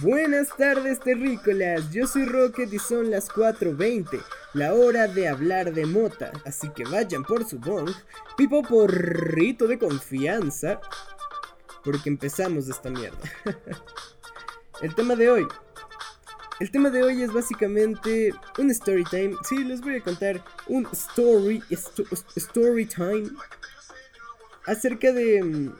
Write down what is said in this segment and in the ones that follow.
Buenas tardes terrícolas, yo soy Rocket y son las 4.20, la hora de hablar de mota, así que vayan por su bong, pipo porrito de confianza, porque empezamos esta mierda. El tema de hoy, el tema de hoy es básicamente un story time, sí, les voy a contar un story, story time acerca de, mm,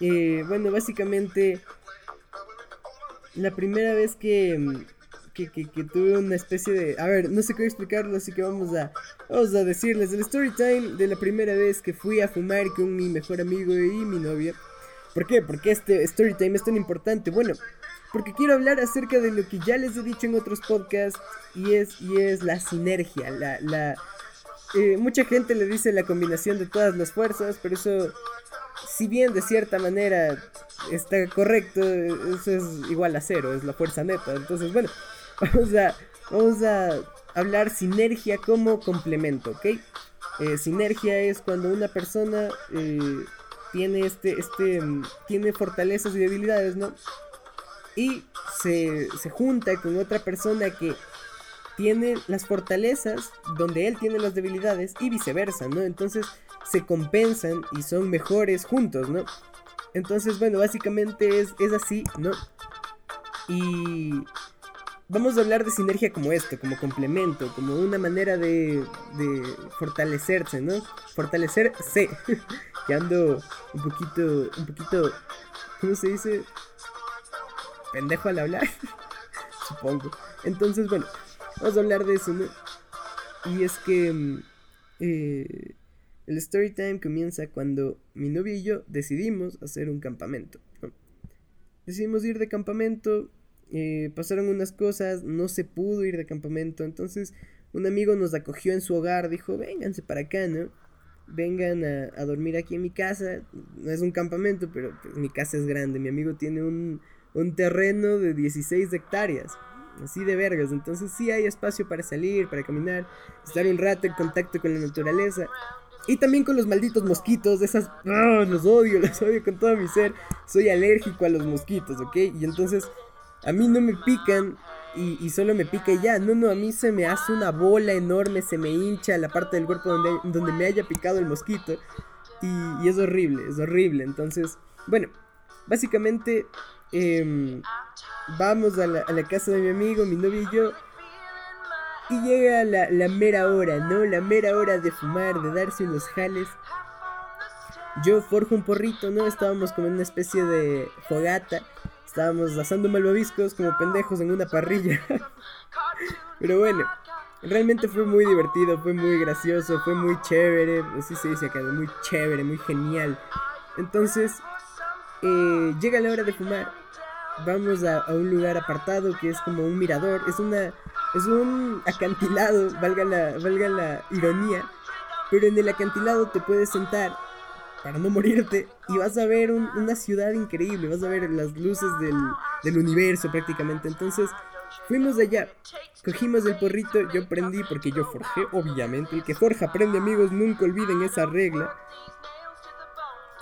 eh, bueno, básicamente la primera vez que, que, tuve una especie de... A ver, no sé cómo explicarlo, así que vamos a, vamos a decirles el story time de la primera vez que fui a fumar con mi mejor amigo y mi novia. ¿Por qué? Porque este story time es tan importante. Bueno, porque quiero hablar acerca de lo que ya les he dicho en otros podcasts y es, y es la sinergia, la... la eh, mucha gente le dice la combinación de todas las fuerzas, pero eso, si bien de cierta manera está correcto, eso es igual a cero, es la fuerza neta. Entonces, bueno, vamos a, vamos a hablar sinergia como complemento, ¿ok? Eh, sinergia es cuando una persona eh, tiene este, este, tiene fortalezas y debilidades, ¿no? Y se, se junta con otra persona que tiene las fortalezas donde él tiene las debilidades y viceversa, ¿no? Entonces se compensan y son mejores juntos, ¿no? Entonces, bueno, básicamente es, así, ¿no? Y vamos a hablar de sinergia como esto, como complemento, como una manera de, de fortalecerse, ¿no? Fortalecerse. que un poquito, un poquito, ¿cómo se dice? Pendejo al hablar, supongo. Entonces, bueno, vamos a hablar de eso, ¿no? Y es que mm, eh, el story time comienza cuando mi novia y yo decidimos hacer un campamento. Decidimos ir de campamento, eh, pasaron unas cosas, no se pudo ir de campamento, entonces un amigo nos acogió en su hogar, dijo, vénganse para acá, ¿no? Vengan a, dormir aquí en mi casa, no es un campamento, pero pues, mi casa es grande, mi amigo tiene un, un terreno de 16 hectáreas así de vergas. Entonces sí hay espacio para salir, para caminar, estar un rato en contacto con la naturaleza. Y también con los malditos mosquitos, esas... ¡ah! los odio, los odio con todo mi ser. Soy alérgico a los mosquitos, ¿ok? Y entonces a mí no me pican y, solo me pica y ya. No, no, a mí se me hace una bola enorme, se me hincha la parte del cuerpo donde, donde me haya picado el mosquito. Y, es horrible, es horrible. Entonces, bueno, básicamente em, vamos a la, casa de mi amigo, mi novio y yo. Y llega la, mera hora, ¿no? La mera hora de fumar, de darse unos jales. Yo forjo un porrito, ¿no? Estábamos como en una especie de fogata. Estábamos asando malvaviscos como pendejos en una parrilla. Pero bueno, realmente fue muy divertido, fue muy gracioso, fue muy chévere. Así se dice acá, muy chévere, muy genial. Entonces, eh, llega la hora de fumar. Vamos a, un lugar apartado que es como un mirador. Es una es un acantilado, valga la, valga la ironía. Pero en el acantilado te puedes sentar para no morirte y vas a ver una ciudad increíble, vas a ver las luces del, del universo prácticamente. Entonces fuimos de allá, cogimos el porrito, yo prendí porque yo forjé, obviamente. El que forja aprende amigos, nunca olviden esa regla.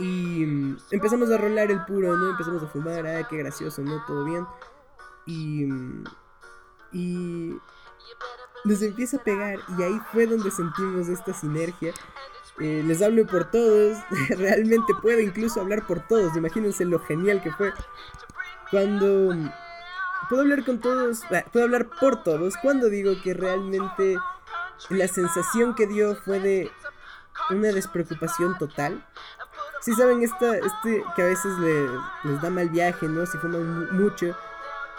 Y mm, empezamos a rolar el puro, ¿no? Empezamos a fumar, ah, qué gracioso, ¿no? Todo bien. Y mm, y nos empieza a pegar y ahí fue donde sentimos esta sinergia. Eh, les hablo por todos, realmente puedo incluso hablar por todos, imagínense lo genial que fue. Cuando puedo hablar con todos, ah, puedo hablar por todos, cuando digo que realmente la sensación que dio fue de una despreocupación total. Si saben, esta, este que a veces les da mal viaje, ¿no? Si fuman mucho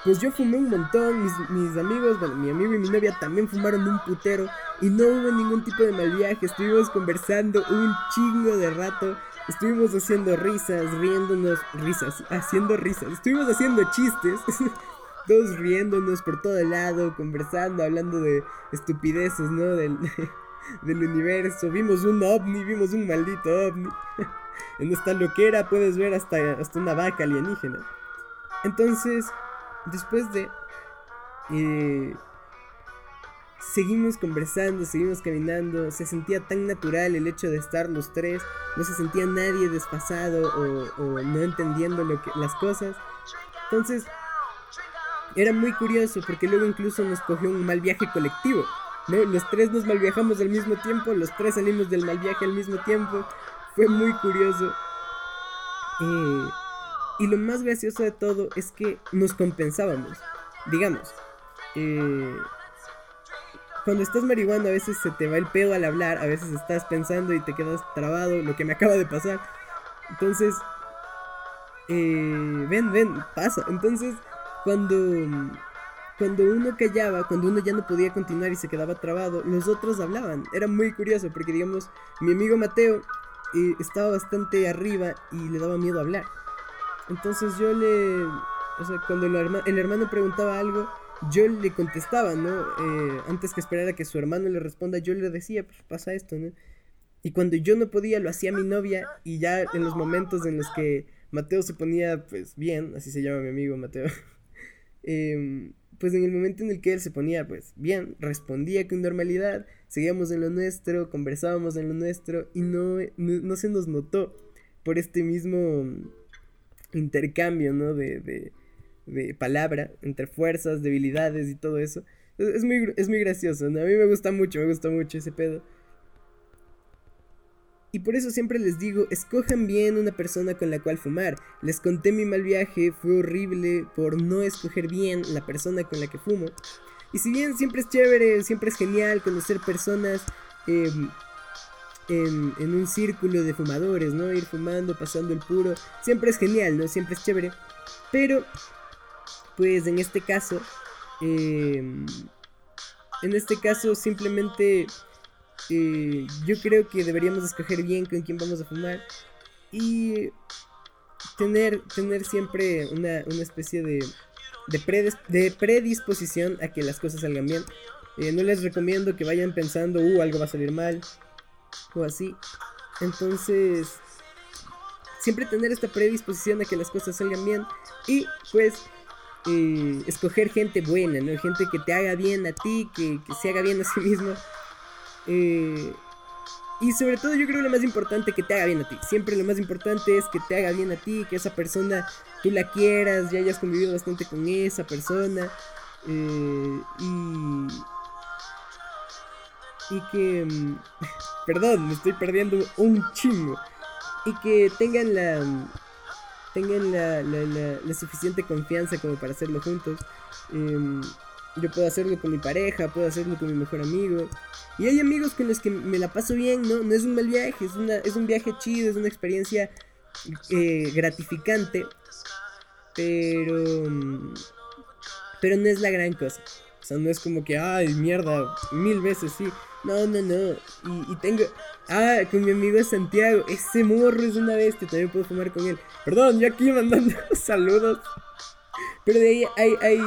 pues yo fumé un montón, mis, amigos, bueno, mi amigo y mi novia también fumaron un putero y no hubo ningún tipo de mal viaje, estuvimos conversando un chingo de rato, estuvimos haciendo risas, riéndonos, risas, haciendo risas, estuvimos haciendo chistes, todos riéndonos por todo lado, conversando, hablando de estupideces, ¿no? Del, del universo, vimos un ovni, vimos un maldito ovni. en esta loquera puedes ver hasta, hasta una vaca alienígena. Entonces, después de... Eh, seguimos conversando, seguimos caminando, se sentía tan natural el hecho de estar los tres, no se sentía nadie desfasado o, no entendiendo lo que, las cosas. Entonces, era muy curioso porque luego incluso nos cogió un mal viaje colectivo. ¿No? Los tres nos malviajamos al mismo tiempo, los tres salimos del mal viaje al mismo tiempo. Fue muy curioso. Eh, y lo más gracioso de todo es que nos compensábamos. Digamos, eh, cuando estás marihuana a veces se te va el pedo al hablar, a veces estás pensando y te quedas trabado, lo que me acaba de pasar. Entonces, eh, ven, ven, pasa. Entonces, cuando, cuando uno callaba, cuando uno ya no podía continuar y se quedaba trabado, los otros hablaban. Era muy curioso porque, digamos, mi amigo Mateo eh, estaba bastante arriba y le daba miedo hablar. Entonces yo le... O sea, cuando el, hermano preguntaba algo, yo le contestaba, ¿no? Eh, antes que esperar a que su hermano le responda, yo le decía, pues pasa esto, ¿no? Y cuando yo no podía, lo hacía mi novia y ya en los momentos en los que Mateo se ponía, pues bien, así se llama mi amigo Mateo, em, pues en el momento en el que él se ponía, pues bien, respondía con normalidad, seguíamos en lo nuestro, conversábamos en lo nuestro y no, no, se nos notó por este mismo intercambio, ¿no? De, de, de palabra entre fuerzas, debilidades y todo eso. Es, muy, es muy gracioso, ¿no? A mí me gusta mucho, me gusta mucho ese pedo. Y por eso siempre les digo, escojan bien una persona con la cual fumar. Les conté mi mal viaje, fue horrible por no escoger bien la persona con la que fumo. Y si bien siempre es chévere, siempre es genial conocer personas em, en, un círculo de fumadores, ¿no? Ir fumando, pasando el puro, siempre es genial, ¿no? Siempre es chévere. Pero, pues en este caso, em, en este caso simplemente eh, yo creo que deberíamos escoger bien con quién vamos a fumar y tener, tener siempre una, especie de, de, predisposición a que las cosas salgan bien. Eh, no les recomiendo que vayan pensando, uh, algo va a salir mal o así. Entonces, siempre tener esta predisposición a que las cosas salgan bien y pues eh, escoger gente buena, ¿no? Gente que te haga bien a ti, que, que se haga bien a sí mismo eh, y sobre todo yo creo que lo más importante que te haga bien a ti. Siempre lo más importante es que te haga bien a ti, que esa persona tú la quieras, ya hayas convivido bastante con esa persona. Eh, y... Y que... Mm, perdón, me estoy perdiendo un chingo. Y que tengan la... Tengan la, la, suficiente confianza como para hacerlo juntos. Eh, yo puedo hacerlo con mi pareja, puedo hacerlo con mi mejor amigo. Y hay amigos con los que me la paso bien, ¿no? No es un mal viaje, es, una, es un viaje chido, es una experiencia eh, gratificante. Pero... Pero no es la gran cosa. O sea, no es como que, ay, mierda, mil veces sí. No, no, no. Y, y tengo... Ah, con mi amigo Santiago. Ese morro es una bestia, también puedo fumar con él. Perdón, yo aquí mandando saludos. Pero de ahí hay, hay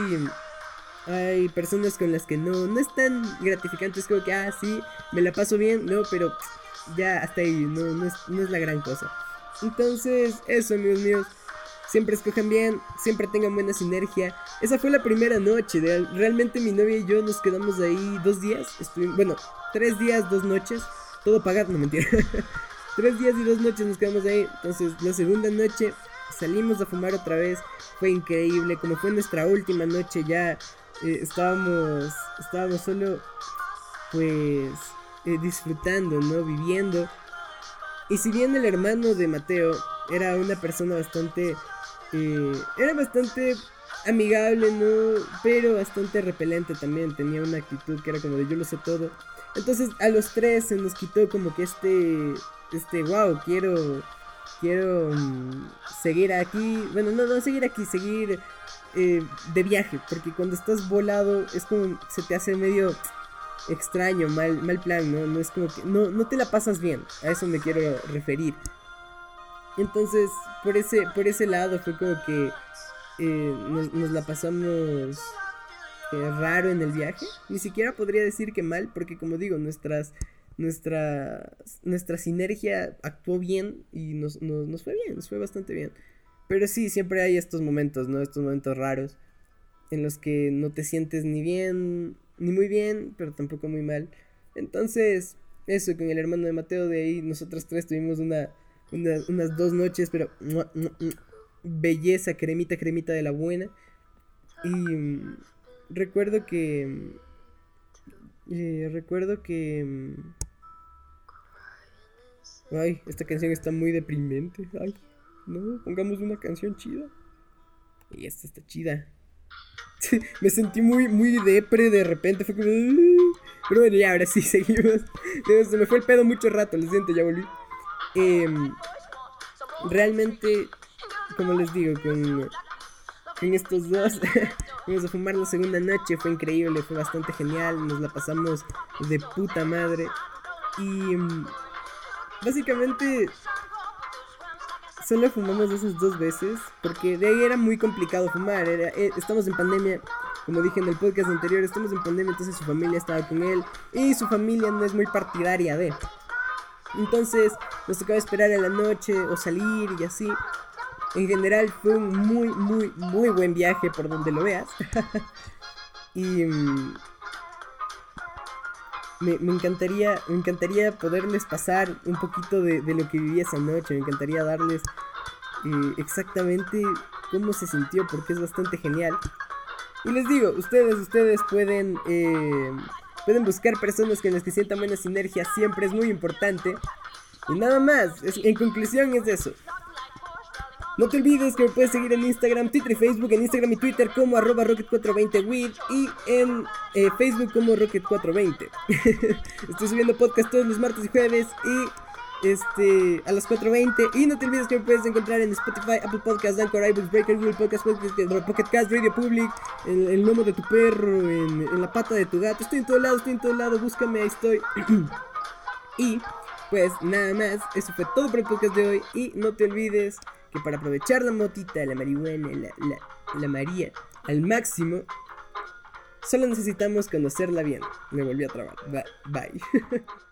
hay personas con las que no, no es tan gratificante. Es como que, ah, sí, me la paso bien, no, pero ya hasta ahí, no, no, es, no es la gran cosa. Entonces, eso, amigos míos. Siempre escojan bien, siempre tengan buena sinergia. Esa fue la primera noche. De, realmente mi novia y yo nos quedamos ahí dos días. Bueno, tres días, dos noches. Todo pagado, no mentira. tres días y dos noches nos quedamos ahí. Entonces, la segunda noche salimos a fumar otra vez. Fue increíble. Como fue nuestra última noche, ya eh, estábamos, estábamos solo, pues, eh, disfrutando, ¿no? Viviendo. Y si bien el hermano de Mateo era una persona bastante, eh, era bastante amigable, ¿no? Pero bastante repelente también, tenía una actitud que era como de yo lo sé todo. Entonces a los tres se nos quitó como que este, este, wow, quiero, quiero mm, seguir aquí, bueno, no, no seguir aquí, seguir eh, de viaje, porque cuando estás volado es como se te hace medio extraño, mal, mal plan, ¿no? No es como que no, no te la pasas bien, a eso me quiero referir. Entonces, por ese, por ese lado fue como que eh, nos, la pasamos eh, raro en el viaje. Ni siquiera podría decir que mal, porque como digo, nuestras, nuestra, nuestra sinergia actuó bien y nos, nos fue bien, nos fue bastante bien. Pero sí, siempre hay estos momentos, ¿no? Estos momentos raros en los que no te sientes ni bien, ni muy bien, pero tampoco muy mal. Entonces, eso, con el hermano de Mateo de ahí, nosotros tres tuvimos una, unas dos noches, pero belleza, cremita, cremita de la buena. Y mm, recuerdo que... Eh, recuerdo que... Mm, ay, esta canción está muy deprimente. Ay, no, pongamos una canción chida. Y esta está chida. Me sentí muy, muy depre de repente. Fue como. Pero bueno, ya, ahora sí, seguimos. Se me fue el pedo mucho rato, lo siento, ya volví. Em, realmente, como les digo, con, con estos dos, fuimos a fumar la segunda noche, fue increíble, fue bastante genial, nos la pasamos de puta madre. Y em, básicamente solo fumamos esas dos veces, porque de ahí era muy complicado fumar, eh, estamos en pandemia, como dije en el podcast anterior, estamos en pandemia, entonces su familia estaba con él y su familia no es muy partidaria de. Entonces nos tocaba esperar a la noche o salir y así. En general fue un muy, muy, muy buen viaje por donde lo veas. y... Me, encantaría, me encantaría poderles pasar un poquito de, lo que viví esa noche. Me encantaría darles eh, exactamente cómo se sintió, porque es bastante genial. Y les digo, ustedes, ustedes pueden, eh, pueden buscar personas con las que sientan buena sinergia. Siempre es muy importante. Y nada más, en conclusión es eso. No te olvides que me puedes seguir en Instagram, Twitter y Facebook, en Instagram y Twitter como arroba rocket420wid y en eh, Facebook como rocket420. Estoy subiendo podcast todos los martes y jueves y este a las 4.20 y no te olvides que me puedes encontrar en Spotify, Apple Podcasts, Anchor, iBooks, Breaker, Google Podcasts, Pocket Cast, Radio Public, el lomo de tu perro, en, en la pata de tu gato. Estoy en todo lado, estoy en todo lado, búscame, ahí estoy. y pues nada más, eso fue todo por el podcast de hoy y no te olvides que para aprovechar la motita, la marihuana, la, la, la María al máximo, solo necesitamos conocerla bien. Me volví a trabar. Bye.